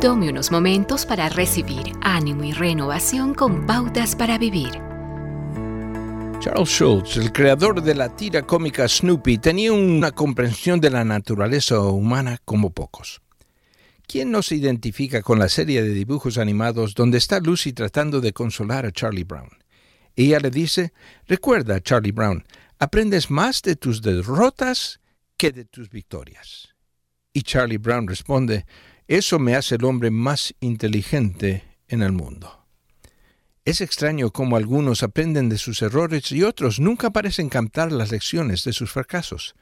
Tome unos momentos para recibir ánimo y renovación con pautas para vivir. Charles Schultz, el creador de la tira cómica Snoopy, tenía una comprensión de la naturaleza humana como pocos. ¿Quién no se identifica con la serie de dibujos animados donde está Lucy tratando de consolar a Charlie Brown? Ella le dice, recuerda, Charlie Brown, aprendes más de tus derrotas que de tus victorias. Y Charlie Brown responde, eso me hace el hombre más inteligente en el mundo. Es extraño cómo algunos aprenden de sus errores y otros nunca parecen captar las lecciones de sus fracasos.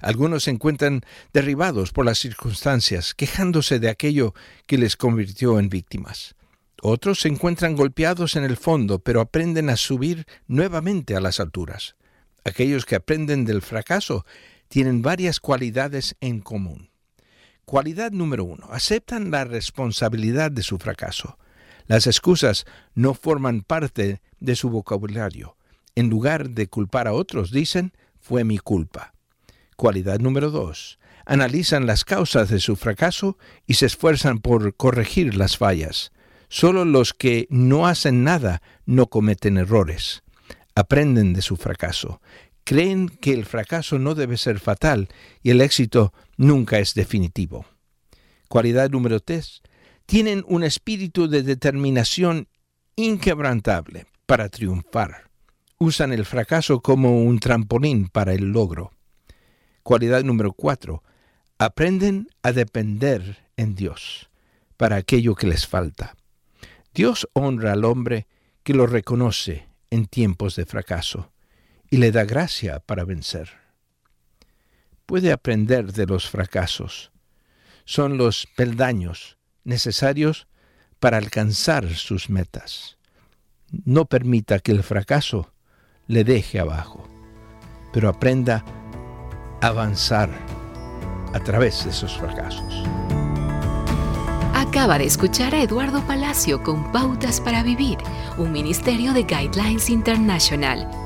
Algunos se encuentran derribados por las circunstancias, quejándose de aquello que les convirtió en víctimas. Otros se encuentran golpeados en el fondo, pero aprenden a subir nuevamente a las alturas. Aquellos que aprenden del fracaso tienen varias cualidades en común. Cualidad número uno. Aceptan la responsabilidad de su fracaso. Las excusas no forman parte de su vocabulario. En lugar de culpar a otros, dicen, fue mi culpa. Cualidad número dos. Analizan las causas de su fracaso y se esfuerzan por corregir las fallas. Solo los que no hacen nada no cometen errores. Aprenden de su fracaso creen que el fracaso no debe ser fatal y el éxito nunca es definitivo. Cualidad número tres, tienen un espíritu de determinación inquebrantable para triunfar. Usan el fracaso como un trampolín para el logro. Cualidad número cuatro, aprenden a depender en Dios para aquello que les falta. Dios honra al hombre que lo reconoce en tiempos de fracaso y le da gracia para vencer. Puede aprender de los fracasos. Son los peldaños necesarios para alcanzar sus metas. No permita que el fracaso le deje abajo, pero aprenda a avanzar a través de esos fracasos. Acaba de escuchar a Eduardo Palacio con Pautas para Vivir, un ministerio de Guidelines International.